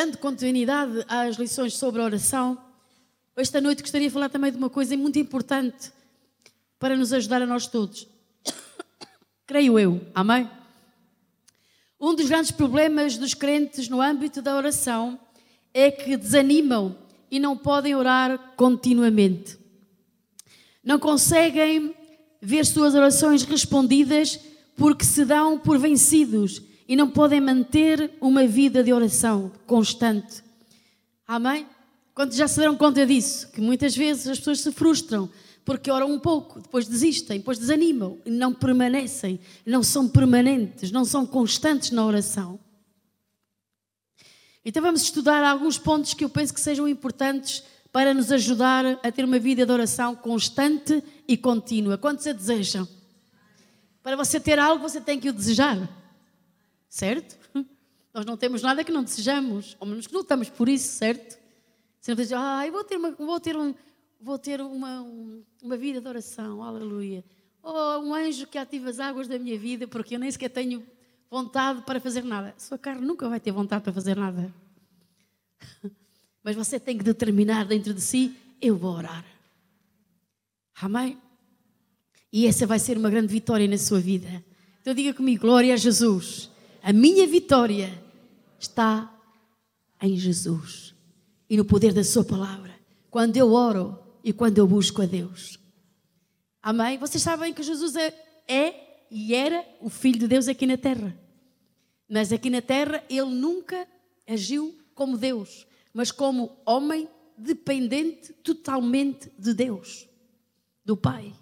dando continuidade às lições sobre oração, esta noite gostaria de falar também de uma coisa muito importante para nos ajudar a nós todos. Creio eu, amém? Um dos grandes problemas dos crentes no âmbito da oração é que desanimam e não podem orar continuamente. Não conseguem ver suas orações respondidas porque se dão por vencidos e não podem manter uma vida de oração constante. Amém? Quando já se deram conta disso, que muitas vezes as pessoas se frustram porque oram um pouco, depois desistem, depois desanimam não permanecem, não são permanentes, não são constantes na oração. Então vamos estudar alguns pontos que eu penso que sejam importantes para nos ajudar a ter uma vida de oração constante e contínua. Quantos a desejam? Para você ter algo, você tem que o desejar. Certo? Nós não temos nada que não desejamos, ou menos que lutamos por isso, certo? Você não diz, ah, eu vou ter, uma, vou ter, um, vou ter uma, uma vida de oração, aleluia. Ou um anjo que ativa as águas da minha vida, porque eu nem sequer tenho vontade para fazer nada. Sua carne nunca vai ter vontade para fazer nada. Mas você tem que determinar dentro de si: eu vou orar. Amém? E essa vai ser uma grande vitória na sua vida. Então diga comigo: glória a Jesus. A minha vitória está em Jesus e no poder da Sua palavra. Quando eu oro e quando eu busco a Deus. Amém? Vocês sabem que Jesus é, é e era o Filho de Deus aqui na terra. Mas aqui na terra ele nunca agiu como Deus, mas como homem dependente totalmente de Deus, do Pai.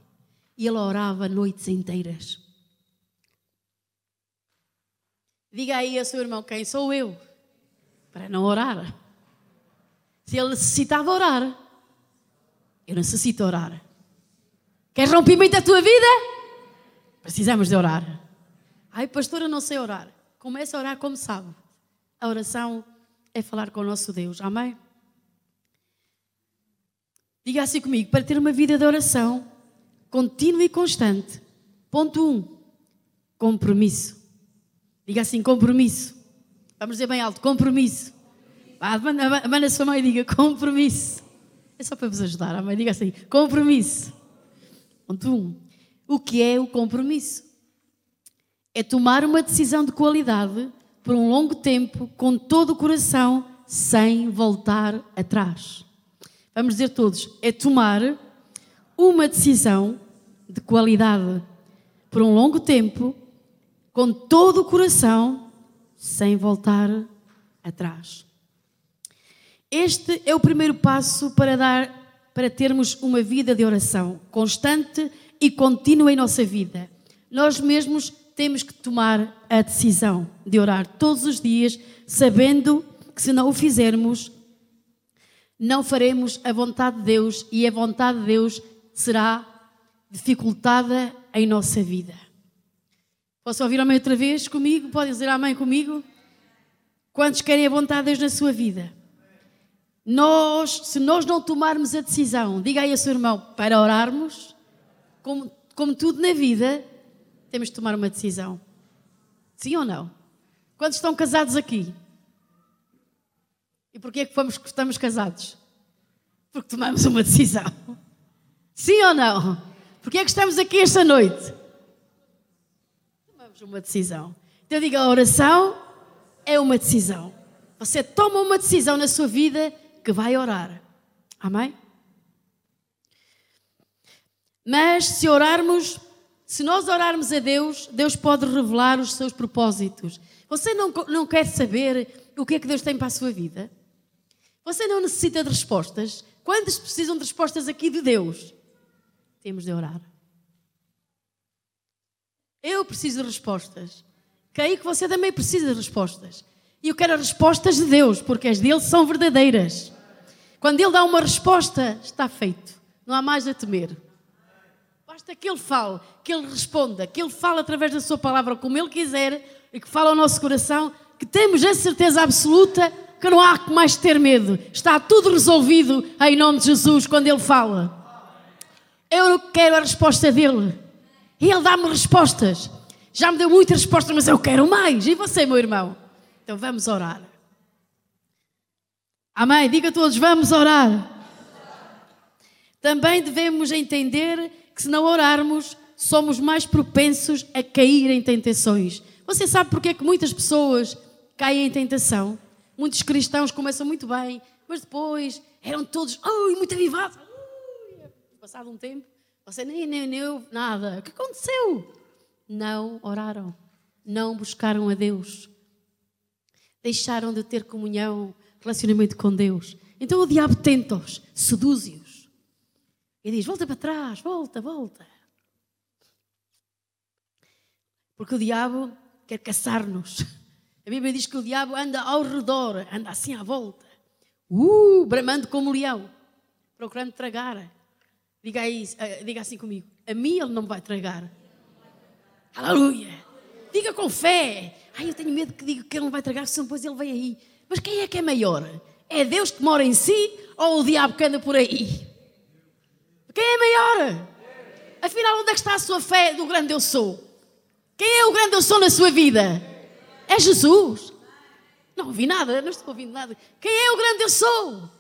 E ele orava noites inteiras. Diga aí ao seu irmão: quem sou eu? Para não orar. Se ele necessitava orar, eu necessito orar. Queres rompimento da tua vida? Precisamos de orar. Ai, pastora, não sei orar. Comece a orar como sabe. A oração é falar com o nosso Deus. Amém? Diga assim comigo: para ter uma vida de oração contínua e constante. Ponto 1. Um, compromisso. Diga assim: compromisso. Vamos dizer bem alto: compromisso. Ah, manda, a sua mãe e diga: compromisso. É só para vos ajudar. A mãe diga assim: compromisso. Ponto 1. Um. O que é o compromisso? É tomar uma decisão de qualidade por um longo tempo, com todo o coração, sem voltar atrás. Vamos dizer todos: é tomar uma decisão de qualidade por um longo tempo, com todo o coração, sem voltar atrás. Este é o primeiro passo para dar para termos uma vida de oração constante e contínua em nossa vida. Nós mesmos temos que tomar a decisão de orar todos os dias, sabendo que se não o fizermos, não faremos a vontade de Deus e a vontade de Deus será dificultada em nossa vida. Posso ouvir amém outra vez comigo? Pode dizer amém comigo? Quantos querem a vontade de Deus na sua vida? Nós, se nós não tomarmos a decisão, diga aí a seu irmão, para orarmos, como, como tudo na vida, temos de tomar uma decisão. Sim ou não? Quantos estão casados aqui? E porquê é que fomos, estamos casados? Porque tomamos uma decisão. Sim ou não? Porquê é que estamos aqui esta noite? Tomamos uma decisão. Então diga, a oração é uma decisão. Você toma uma decisão na sua vida que vai orar. Amém? Mas se orarmos se nós orarmos a Deus, Deus pode revelar os seus propósitos. Você não, não quer saber o que é que Deus tem para a sua vida? Você não necessita de respostas? Quantos precisam de respostas aqui de Deus? Temos de orar. Eu preciso de respostas. Creio que você também precisa de respostas. E eu quero as respostas de Deus, porque as dele são verdadeiras. Quando ele dá uma resposta, está feito. Não há mais a temer. Basta que Ele fale, que Ele responda, que Ele fale através da Sua palavra como Ele quiser e que fale ao nosso coração, que temos a certeza absoluta que não há mais ter medo. Está tudo resolvido em nome de Jesus quando Ele fala. Eu quero a resposta dele. E Ele dá-me respostas. Já me deu muitas respostas, mas eu quero mais. E você, meu irmão? Então vamos orar. Amém. Diga a todos, vamos orar. Também devemos entender que se não orarmos, somos mais propensos a cair em tentações. Você sabe porque é que muitas pessoas caem em tentação? Muitos cristãos começam muito bem, mas depois eram todos, ui, muito avivados. Passado um tempo, você nem, ouve nada. O que aconteceu? Não oraram, não buscaram a Deus, deixaram de ter comunhão, relacionamento com Deus. Então o diabo tenta-os, seduz-os. E diz: volta para trás, volta, volta. Porque o diabo quer caçar-nos. A Bíblia diz que o diabo anda ao redor, anda assim à volta, uh, bramando como um leão, procurando tragar. Diga, aí, uh, diga assim comigo: a mim ele não vai tragar. Aleluia! Diga com fé. Ai, eu tenho medo que diga que ele não vai tragar, senão depois ele vem aí. Mas quem é que é maior? É Deus que mora em si ou o diabo que anda por aí? Quem é maior? Afinal, onde é que está a sua fé do grande eu sou? Quem é o grande eu sou na sua vida? É Jesus. Não ouvi nada, não estou ouvindo nada. Quem é o grande eu sou?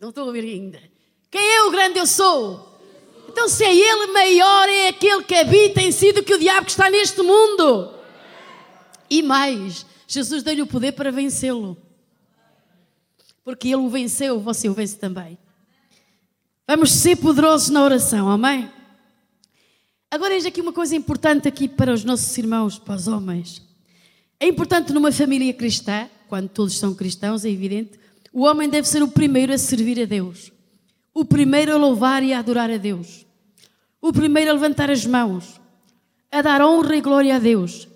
Não estou a ouvir ainda. Quem é o grande eu sou? Então, se é Ele maior, é aquele que habita em si do que o diabo que está neste mundo. E mais, Jesus deu-lhe o poder para vencê-lo. Porque Ele o venceu, você o vence também. Vamos ser poderosos na oração, amém? Agora, eis aqui uma coisa importante aqui para os nossos irmãos, para os homens. É importante numa família cristã, quando todos são cristãos, é evidente, o homem deve ser o primeiro a servir a Deus. O primeiro a louvar e a adorar a Deus. O primeiro a levantar as mãos, a dar honra e glória a Deus.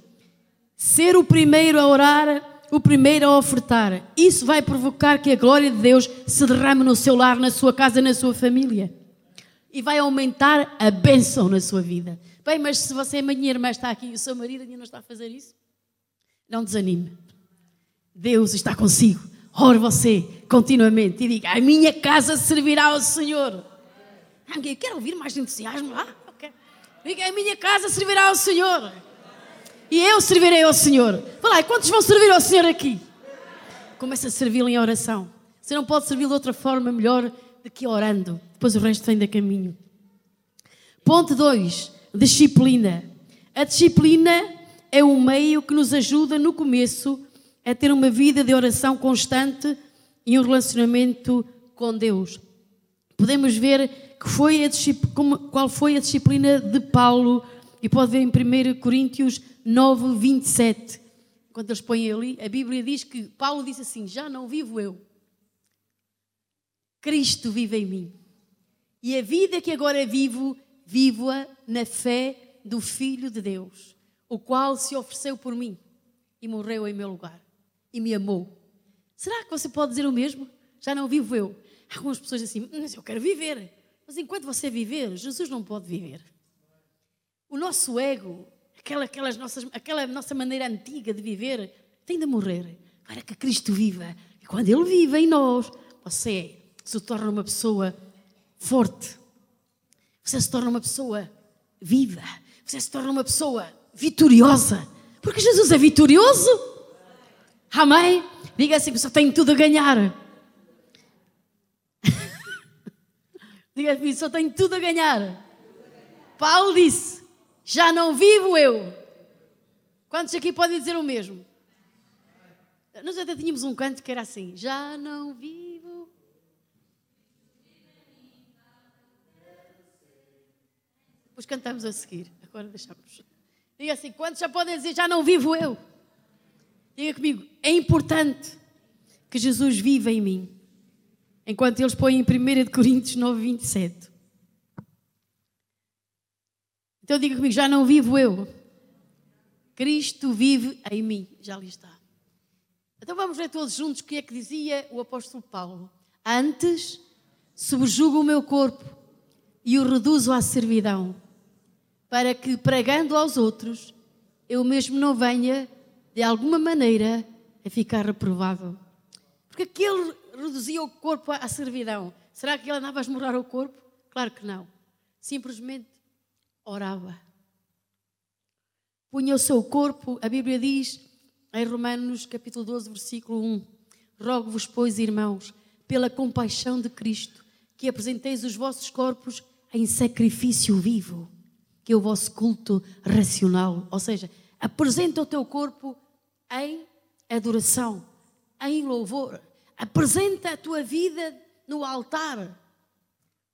Ser o primeiro a orar, o primeiro a ofertar. Isso vai provocar que a glória de Deus se derrame no seu lar, na sua casa, na sua família e vai aumentar a bênção na sua vida. Bem, mas se você, minha irmã, está aqui e o seu marido ainda não está a fazer isso, não desanime. Deus está consigo. Ore você continuamente e diga: A minha casa servirá ao Senhor. Eu quero ouvir mais entusiasmo. Ah, okay. Diga: A minha casa servirá ao Senhor. E eu servirei ao Senhor. Fala, quantos vão servir ao Senhor aqui? Comece a servi-lo em oração. Você não pode servir de outra forma melhor do que orando. Depois o resto vem da caminho. Ponto 2. Disciplina. A disciplina é um meio que nos ajuda no começo a ter uma vida de oração constante e um relacionamento com Deus. Podemos ver que foi a qual foi a disciplina de Paulo e pode ver em 1 Coríntios 9, 27. Quando eles põem ali, a Bíblia diz que Paulo disse assim: Já não vivo eu, Cristo vive em mim. E a vida que agora vivo, vivo-a na fé do Filho de Deus, o qual se ofereceu por mim e morreu em meu lugar e me amou. Será que você pode dizer o mesmo? Já não vivo eu. Algumas pessoas assim, mas eu quero viver. Mas enquanto você viver, Jesus não pode viver. O nosso ego, aquela, aquelas nossas, aquela nossa maneira antiga de viver, tem de morrer para que Cristo viva. E quando Ele vive em nós, você se torna uma pessoa forte. Você se torna uma pessoa viva. Você se torna uma pessoa vitoriosa. Porque Jesus é vitorioso. Amém? Diga assim só tenho tudo a ganhar. Diga assim, só tenho tudo a ganhar. Paulo disse: Já não vivo eu. Quantos aqui podem dizer o mesmo? Nós até tínhamos um canto que era assim: Já não vivo Depois cantamos a seguir. Agora deixamos. Diga assim: quantos já podem dizer, já não vivo eu? Diga comigo: é importante que Jesus viva em mim. Enquanto eles põem em 1 Coríntios 9, 27. Então diga comigo: já não vivo eu. Cristo vive em mim. Já ali está. Então vamos ver todos juntos o que é que dizia o apóstolo Paulo. Antes subjugo o meu corpo e o reduzo à servidão para que, pregando aos outros, eu mesmo não venha, de alguma maneira, a ficar reprovado. Porque aquele reduzia o corpo à servidão. Será que ele andava a esmorar o corpo? Claro que não. Simplesmente orava. Punha o seu corpo, a Bíblia diz, em Romanos capítulo 12, versículo 1, Rogo-vos, pois, irmãos, pela compaixão de Cristo, que apresenteis os vossos corpos em sacrifício vivo, que é o vosso culto racional. Ou seja, apresenta o teu corpo em adoração, em louvor. Apresenta a tua vida no altar.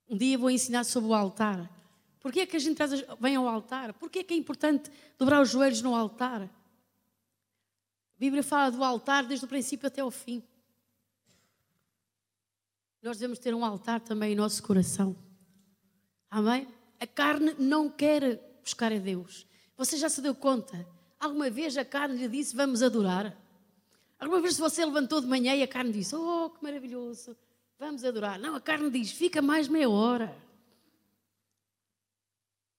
Um dia vou ensinar sobre o altar. Porquê é que a gente vem ao altar? Porquê é que é importante dobrar os joelhos no altar? A Bíblia fala do altar desde o princípio até o fim. Nós devemos ter um altar também em nosso coração. Amém? A carne não quer buscar a Deus. Você já se deu conta? Alguma vez a carne lhe disse: Vamos adorar? Alguma vez você levantou de manhã e a carne disse: Oh, que maravilhoso, vamos adorar. Não, a carne diz: Fica mais meia hora.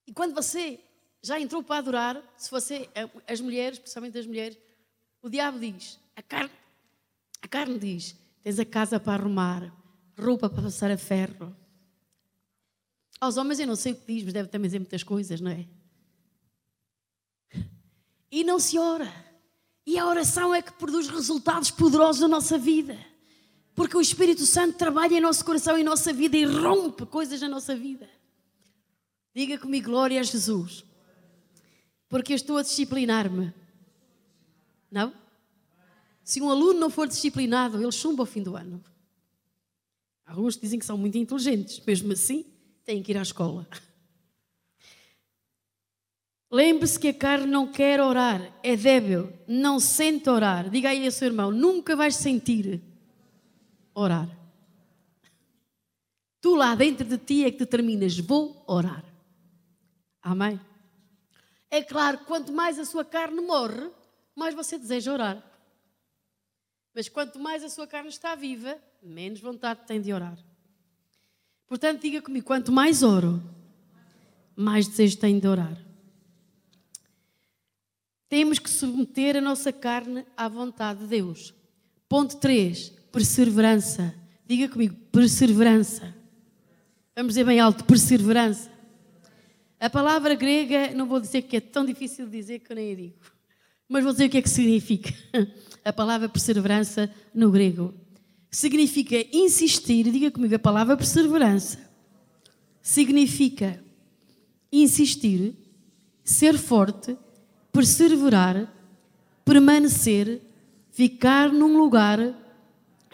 E quando você já entrou para adorar, se você, as mulheres, principalmente as mulheres, o diabo diz: A carne, a carne diz: Tens a casa para arrumar, roupa para passar a ferro. Aos homens eu não sei o que diz, mas deve também dizer muitas coisas, não é? E não se ora. E a oração é que produz resultados poderosos na nossa vida. Porque o Espírito Santo trabalha em nosso coração e em nossa vida e rompe coisas na nossa vida. Diga comigo, glória a Jesus. Porque eu estou a disciplinar-me. Não? Se um aluno não for disciplinado, ele chumba ao fim do ano. Alguns dizem que são muito inteligentes, mesmo assim, têm que ir à escola. Lembre-se que a carne não quer orar, é débil, não sente orar. Diga aí a seu irmão: nunca vais sentir orar. Tu lá dentro de ti é que determinas: vou orar. Amém? É claro, quanto mais a sua carne morre, mais você deseja orar. Mas quanto mais a sua carne está viva, menos vontade tem de orar. Portanto, diga comigo: quanto mais oro, mais desejo tenho de orar. Temos que submeter a nossa carne à vontade de Deus. Ponto 3, perseverança. Diga comigo, perseverança. Vamos dizer bem alto, perseverança. A palavra grega, não vou dizer que é tão difícil de dizer que eu nem a digo, mas vou dizer o que é que significa. A palavra perseverança no grego significa insistir, diga comigo a palavra perseverança. Significa insistir, ser forte, perseverar, permanecer, ficar num lugar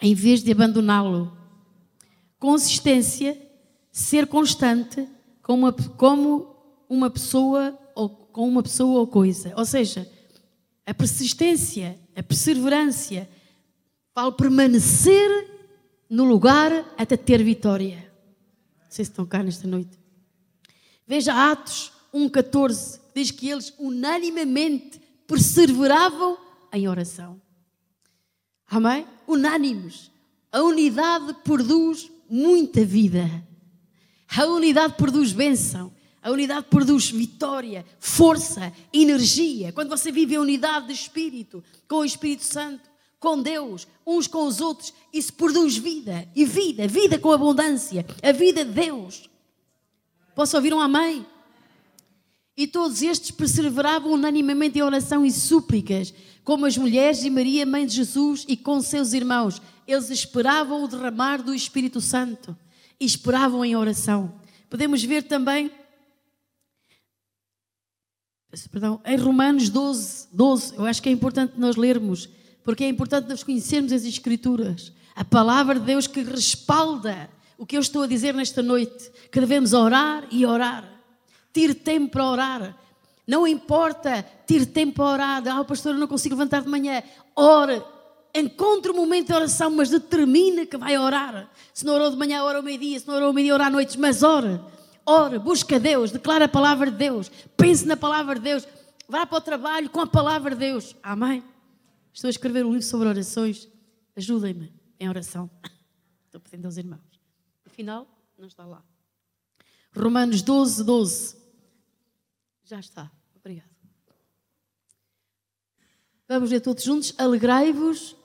em vez de abandoná-lo. Consistência, ser constante como uma, como uma pessoa ou com uma pessoa ou coisa. Ou seja, a persistência, a perseverança, falo permanecer no lugar até ter vitória. Não sei se estão cá nesta noite. Veja Atos 1,14 diz que eles unanimemente perseveravam em oração. Amém? Unânimes. A unidade produz muita vida. A unidade produz bênção. A unidade produz vitória, força, energia. Quando você vive a unidade de espírito, com o Espírito Santo, com Deus, uns com os outros, isso produz vida. E vida, vida com abundância. A vida de Deus. Posso ouvir um amém? E todos estes perseveravam unanimemente em oração e súplicas, como as mulheres e Maria, mãe de Jesus, e com seus irmãos. Eles esperavam o derramar do Espírito Santo e esperavam em oração. Podemos ver também, perdão, em Romanos 12, 12, eu acho que é importante nós lermos, porque é importante nós conhecermos as Escrituras, a palavra de Deus que respalda o que eu estou a dizer nesta noite, que devemos orar e orar. Tire tempo para orar. Não importa, tire tempo para orar. Ah, pastor, eu não consigo levantar de manhã. Ore. Encontre um momento de oração, mas determine que vai orar. Se não orou de manhã, ora ao meio-dia. Se não orou ao meio-dia, ora à noite. Mas ore. Ore, busca Deus, declara a palavra de Deus. Pense na palavra de Deus. Vá para o trabalho com a palavra de Deus. Amém? Estou a escrever um livro sobre orações. Ajudem-me em oração. Estou pedindo aos irmãos. Afinal, não está lá. Romanos 12, 12. Já está. Obrigado. Vamos ler todos juntos. Alegrai-vos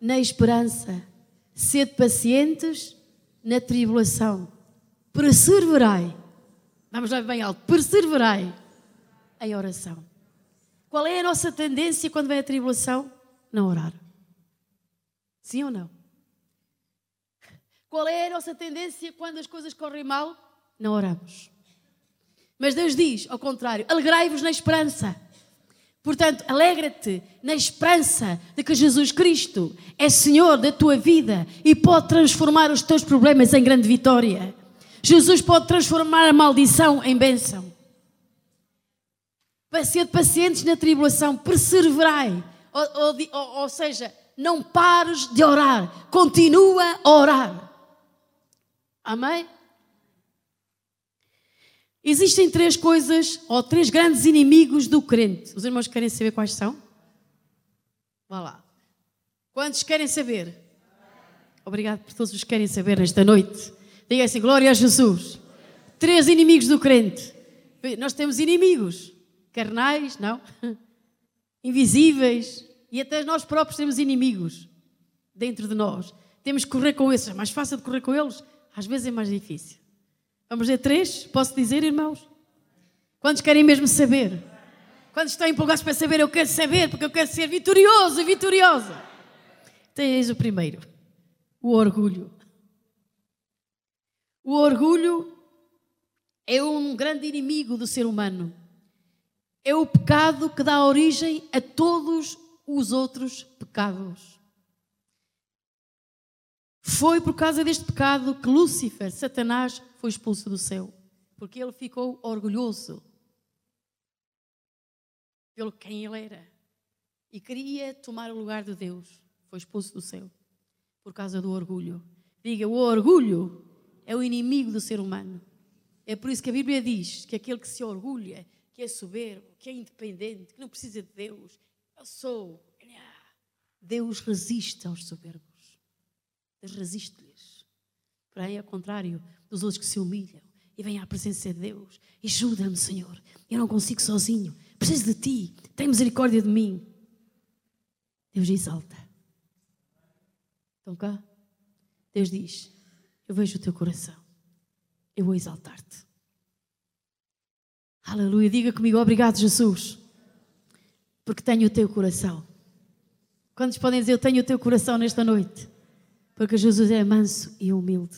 na esperança. Sede pacientes na tribulação. Perseverai. Vamos lá bem alto. Perseverai em oração. Qual é a nossa tendência quando vem a tribulação? Não orar. Sim ou não? Qual é a nossa tendência quando as coisas correm mal? Não oramos. Mas Deus diz, ao contrário, alegrai-vos na esperança. Portanto, alegra-te na esperança de que Jesus Cristo é Senhor da tua vida e pode transformar os teus problemas em grande vitória. Jesus pode transformar a maldição em bênção. Para ser pacientes na tribulação, perseverai. Ou, ou, ou seja, não pares de orar, continua a orar. Amém? Existem três coisas, ou três grandes inimigos do crente. Os irmãos querem saber quais são? Vá lá. Quantos querem saber? Obrigado por todos os que querem saber nesta noite. Diga assim: glória a Jesus. Três inimigos do crente. Nós temos inimigos. Carnais, não? Invisíveis. E até nós próprios temos inimigos dentro de nós. Temos que correr com esses. É mais fácil de correr com eles? Às vezes é mais difícil. Vamos ver três? Posso dizer, irmãos? Quantos querem mesmo saber? Quantos estão empolgados para saber? Eu quero saber, porque eu quero ser vitorioso e vitoriosa. Então, eis o primeiro: o orgulho. O orgulho é um grande inimigo do ser humano. É o pecado que dá origem a todos os outros pecados. Foi por causa deste pecado que Lúcifer, Satanás, foi expulso do céu, porque ele ficou orgulhoso pelo quem ele era e queria tomar o lugar de Deus. Foi expulso do céu por causa do orgulho. Diga, o orgulho é o inimigo do ser humano. É por isso que a Bíblia diz que aquele que se orgulha, que é soberbo, que é independente, que não precisa de Deus, eu sou. Deus resiste aos soberbos. Deus resiste-lhes. Porém, ao contrário, dos outros que se humilham e vêm à presença de Deus. Ajuda-me, Senhor. Eu não consigo sozinho. Preciso de ti. Tem misericórdia de mim. Deus exalta. Estão cá? Deus diz: Eu vejo o teu coração. Eu vou exaltar-te. Aleluia. Diga comigo: Obrigado, Jesus. Porque tenho o teu coração. Quantos podem dizer: Eu tenho o teu coração nesta noite? Porque Jesus é manso e humilde.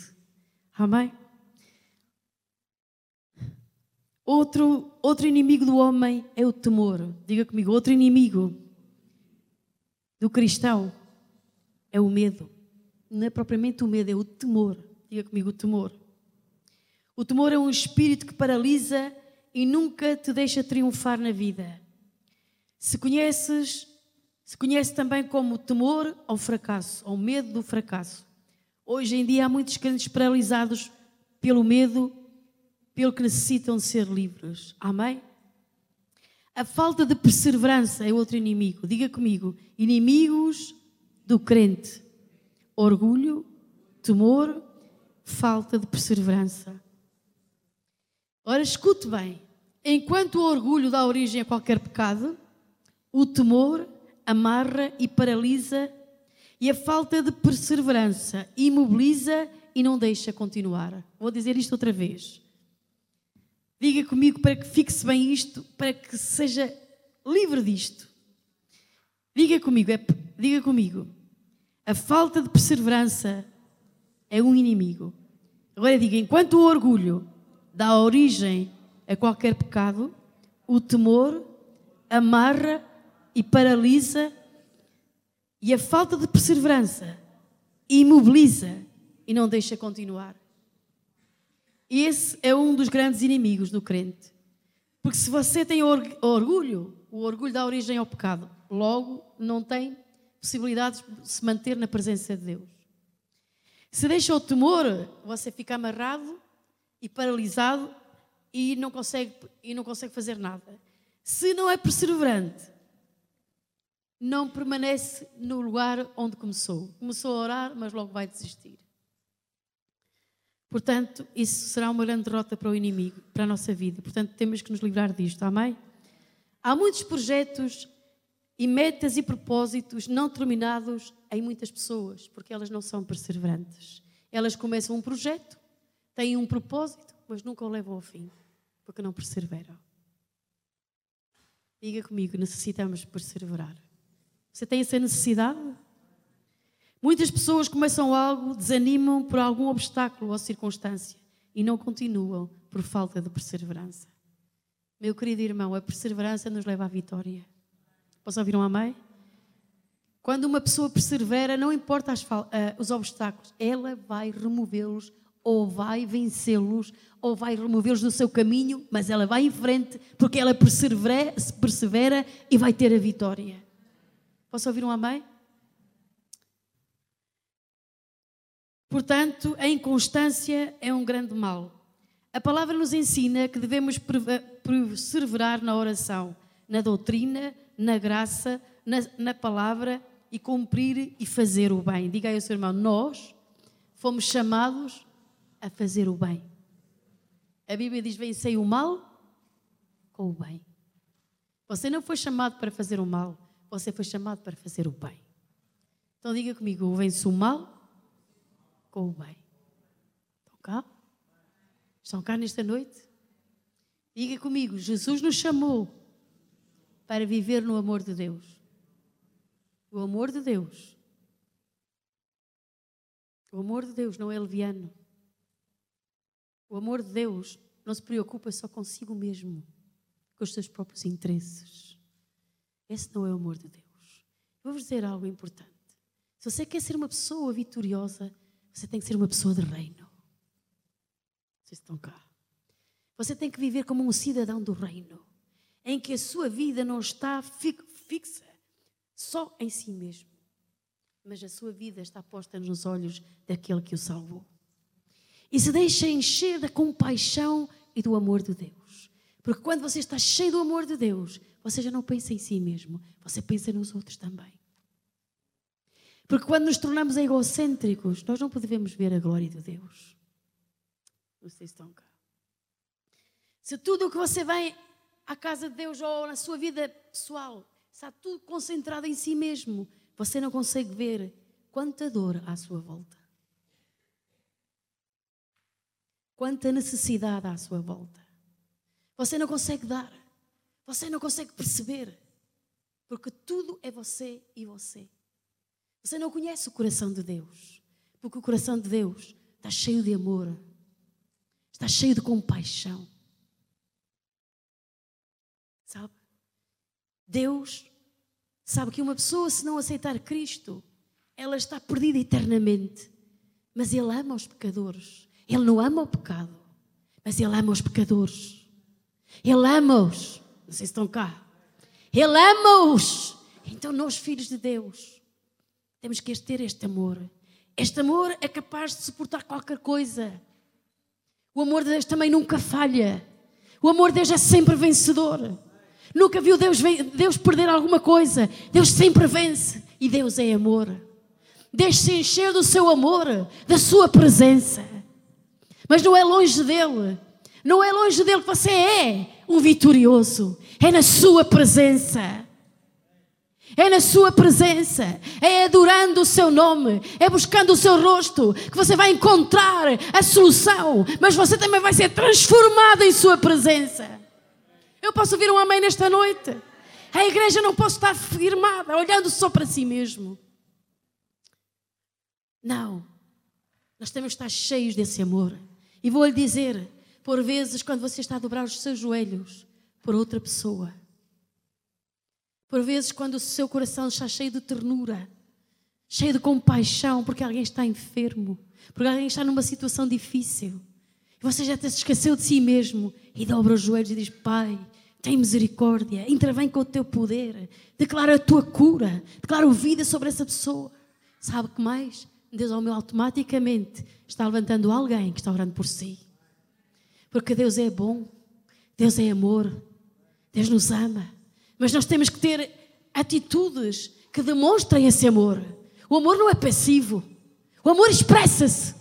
Amém? Outro, outro inimigo do homem é o temor. Diga comigo, outro inimigo do cristão é o medo. Não é propriamente o medo, é o temor. Diga comigo, o temor. O temor é um espírito que paralisa e nunca te deixa triunfar na vida. Se conheces, se conhece também como temor ao fracasso, ao medo do fracasso. Hoje em dia há muitos crentes paralisados pelo medo pelo que necessitam de ser livres. Amém? A falta de perseverança é outro inimigo. Diga comigo: inimigos do crente. Orgulho, temor, falta de perseverança. Ora, escute bem: enquanto o orgulho dá origem a qualquer pecado, o temor amarra e paralisa, e a falta de perseverança imobiliza e não deixa continuar. Vou dizer isto outra vez. Diga comigo para que fixe bem isto, para que seja livre disto. Diga comigo, é, diga comigo. A falta de perseverança é um inimigo. Agora diga, enquanto o orgulho dá origem a qualquer pecado, o temor amarra e paralisa e a falta de perseverança imobiliza e não deixa continuar. Esse é um dos grandes inimigos do crente. Porque se você tem orgulho, o orgulho dá origem ao pecado. Logo, não tem possibilidade de se manter na presença de Deus. Se deixa o temor, você fica amarrado e paralisado e não consegue, e não consegue fazer nada. Se não é perseverante, não permanece no lugar onde começou. Começou a orar, mas logo vai desistir. Portanto, isso será uma grande derrota para o inimigo, para a nossa vida. Portanto, temos que nos livrar disto, amém? Há muitos projetos e metas e propósitos não terminados em muitas pessoas, porque elas não são perseverantes. Elas começam um projeto, têm um propósito, mas nunca o levam ao fim, porque não perseveram. Diga comigo, necessitamos perseverar. Você tem essa necessidade? Muitas pessoas começam algo, desanimam por algum obstáculo ou circunstância e não continuam por falta de perseverança. Meu querido irmão, a perseverança nos leva à vitória. Posso ouvir um amém? Quando uma pessoa persevera, não importa as, uh, os obstáculos, ela vai removê-los ou vai vencê-los ou vai removê-los do seu caminho, mas ela vai em frente porque ela persevera, persevera e vai ter a vitória. Posso ouvir um amém? Portanto, a inconstância é um grande mal. A palavra nos ensina que devemos perseverar na oração, na doutrina, na graça, na, na palavra e cumprir e fazer o bem. Diga aí ao seu irmão: nós fomos chamados a fazer o bem. A Bíblia diz: vencei o mal com o bem. Você não foi chamado para fazer o mal, você foi chamado para fazer o bem. Então diga comigo: venço o mal com o bem. Estão cá? Estão cá nesta noite? Diga comigo: Jesus nos chamou para viver no amor de Deus. O amor de Deus. O amor de Deus não é leviano. O amor de Deus não se preocupa só consigo mesmo, com os seus próprios interesses. Esse não é o amor de Deus. Vou-vos dizer algo importante. Se você quer ser uma pessoa vitoriosa, você tem que ser uma pessoa de reino. Vocês estão cá. Você tem que viver como um cidadão do reino, em que a sua vida não está fixa só em si mesmo, mas a sua vida está posta nos olhos daquele que o salvou. E se deixa encher da compaixão e do amor de Deus. Porque quando você está cheio do amor de Deus, você já não pensa em si mesmo, você pensa nos outros também. Porque quando nos tornamos egocêntricos, nós não podemos ver a glória de Deus. Vocês estão cá. Se tudo o que você vem à casa de Deus ou na sua vida pessoal está tudo concentrado em si mesmo. Você não consegue ver quanta dor há à sua volta. Quanta necessidade há à sua volta. Você não consegue dar. Você não consegue perceber. Porque tudo é você e você. Você não conhece o coração de Deus. Porque o coração de Deus está cheio de amor. Está cheio de compaixão. Sabe? Deus Sabe que uma pessoa, se não aceitar Cristo, ela está perdida eternamente. Mas Ele ama os pecadores. Ele não ama o pecado, mas Ele ama os pecadores. Ele ama-os. Não sei se estão cá. Ele ama-os. Então, nós, filhos de Deus, temos que ter este amor. Este amor é capaz de suportar qualquer coisa. O amor de Deus também nunca falha. O amor de Deus é sempre vencedor. Nunca viu Deus, Deus perder alguma coisa. Deus sempre vence. E Deus é amor. Deixe-se encher do seu amor, da sua presença. Mas não é longe dele. Não é longe dele que você é um vitorioso. É na sua presença. É na sua presença, é adorando o seu nome, é buscando o seu rosto que você vai encontrar a solução, mas você também vai ser transformado em sua presença. Eu posso ouvir um amém nesta noite. A igreja não pode estar firmada, olhando só para si mesmo. Não. Nós temos que estar cheios desse amor. E vou-lhe dizer, por vezes, quando você está a dobrar os seus joelhos por outra pessoa, por vezes, quando o seu coração está cheio de ternura, cheio de compaixão, porque alguém está enfermo, porque alguém está numa situação difícil, e você já se esqueceu de si mesmo e dobra os joelhos e diz: Pai, tem misericórdia, intervém com o teu poder, declara a tua cura, declara vida sobre essa pessoa. Sabe que mais? Deus automaticamente está levantando alguém que está orando por si. Porque Deus é bom, Deus é amor, Deus nos ama. Mas nós temos que ter atitudes que demonstrem esse amor. O amor não é passivo, o amor expressa-se.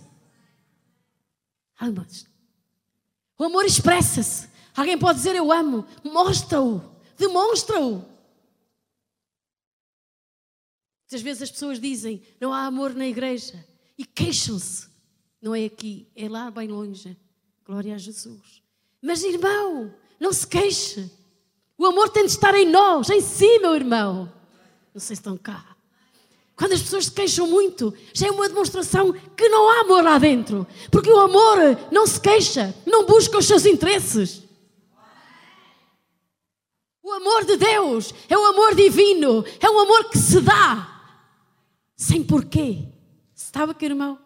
O amor expressa-se. Alguém pode dizer eu amo, mostra-o, demonstra-o. Muitas vezes as pessoas dizem não há amor na igreja e queixam-se. Não é aqui, é lá bem longe. Glória a Jesus. Mas irmão, não se queixe. O amor tem de estar em nós, em si, meu irmão. Não sei se estão cá. Quando as pessoas se queixam muito, já é uma demonstração que não há amor lá dentro. Porque o amor não se queixa, não busca os seus interesses. O amor de Deus é o amor divino, é um amor que se dá sem porquê. Estava aqui, irmão?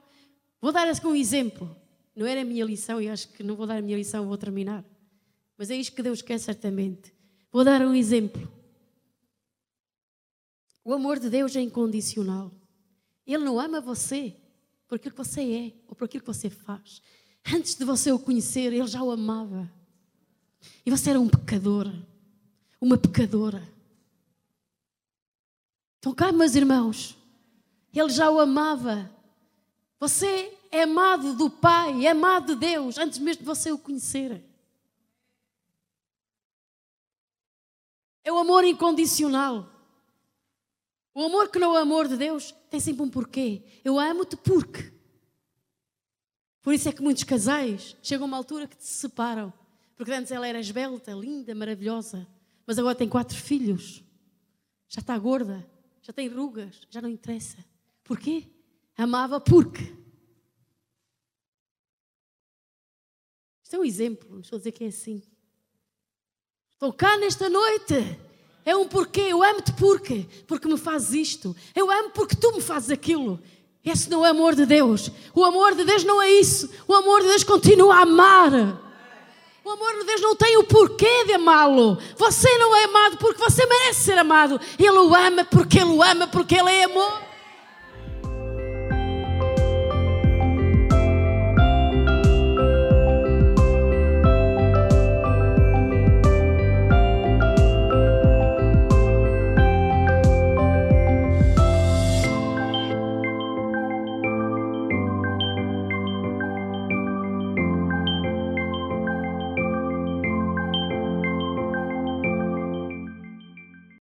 Vou dar assim um exemplo. Não era a minha lição e acho que não vou dar a minha lição, vou terminar. Mas é isto que Deus quer certamente. Vou dar um exemplo. O amor de Deus é incondicional. Ele não ama você por aquilo que você é ou por aquilo que você faz. Antes de você o conhecer, Ele já o amava. E você era um pecador, uma pecadora. Então cá, meus irmãos, Ele já o amava. Você é amado do Pai, é amado de Deus, antes mesmo de você o conhecer. É o amor incondicional. O amor que não é o amor de Deus tem sempre um porquê. Eu amo-te porque. Por isso é que muitos casais chegam a uma altura que se separam. Porque antes ela era esbelta, linda, maravilhosa. Mas agora tem quatro filhos. Já está gorda. Já tem rugas. Já não interessa. Porquê? Amava porque. É um exemplo. Não estou a dizer que é assim. Estou cá nesta noite é um porquê. Eu amo-te porque? Porque me fazes isto. Eu amo porque tu me fazes aquilo. Esse não é amor de Deus. O amor de Deus não é isso. O amor de Deus continua a amar. O amor de Deus não tem o porquê de amá-lo. Você não é amado porque você merece ser amado. Ele o ama porque ele o ama, porque ele é amor.